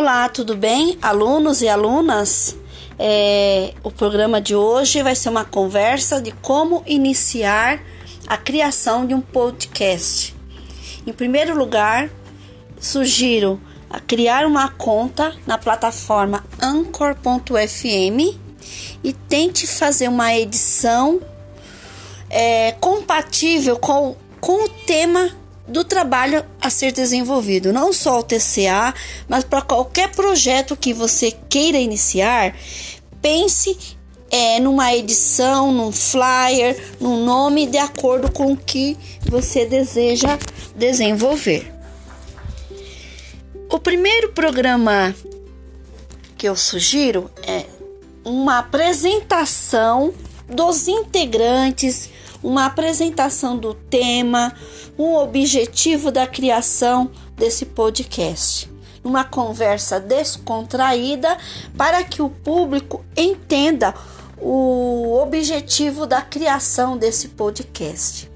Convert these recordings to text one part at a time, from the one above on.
Olá, tudo bem, alunos e alunas? É, o programa de hoje vai ser uma conversa de como iniciar a criação de um podcast. Em primeiro lugar, sugiro a criar uma conta na plataforma anchor.fm e tente fazer uma edição é, compatível com, com o tema do trabalho a ser desenvolvido, não só o TCA, mas para qualquer projeto que você queira iniciar, pense é, numa edição, num flyer, num nome de acordo com o que você deseja desenvolver. O primeiro programa que eu sugiro é uma apresentação dos integrantes, uma apresentação do tema, um objetivo da criação desse podcast. Uma conversa descontraída para que o público entenda o objetivo da criação desse podcast.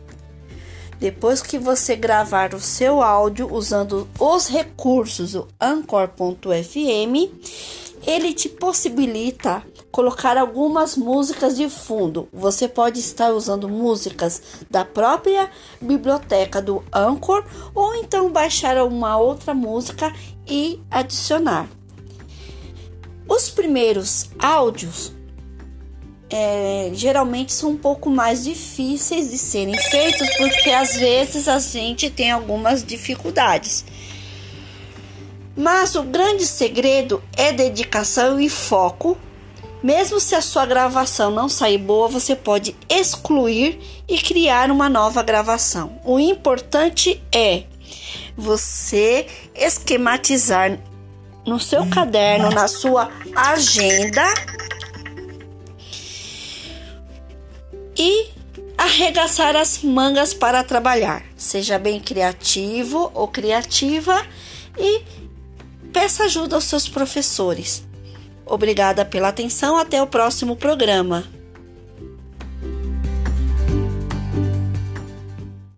Depois que você gravar o seu áudio usando os recursos do Anchor.fm, ele te possibilita colocar algumas músicas de fundo. Você pode estar usando músicas da própria biblioteca do Anchor ou então baixar uma outra música e adicionar. Os primeiros áudios é, geralmente são um pouco mais difíceis de serem feitos porque às vezes a gente tem algumas dificuldades. Mas o grande segredo é dedicação e foco. Mesmo se a sua gravação não sair boa, você pode excluir e criar uma nova gravação. O importante é você esquematizar no seu caderno, na sua agenda e arregaçar as mangas para trabalhar. Seja bem criativo ou criativa e peça ajuda aos seus professores. Obrigada pela atenção, até o próximo programa.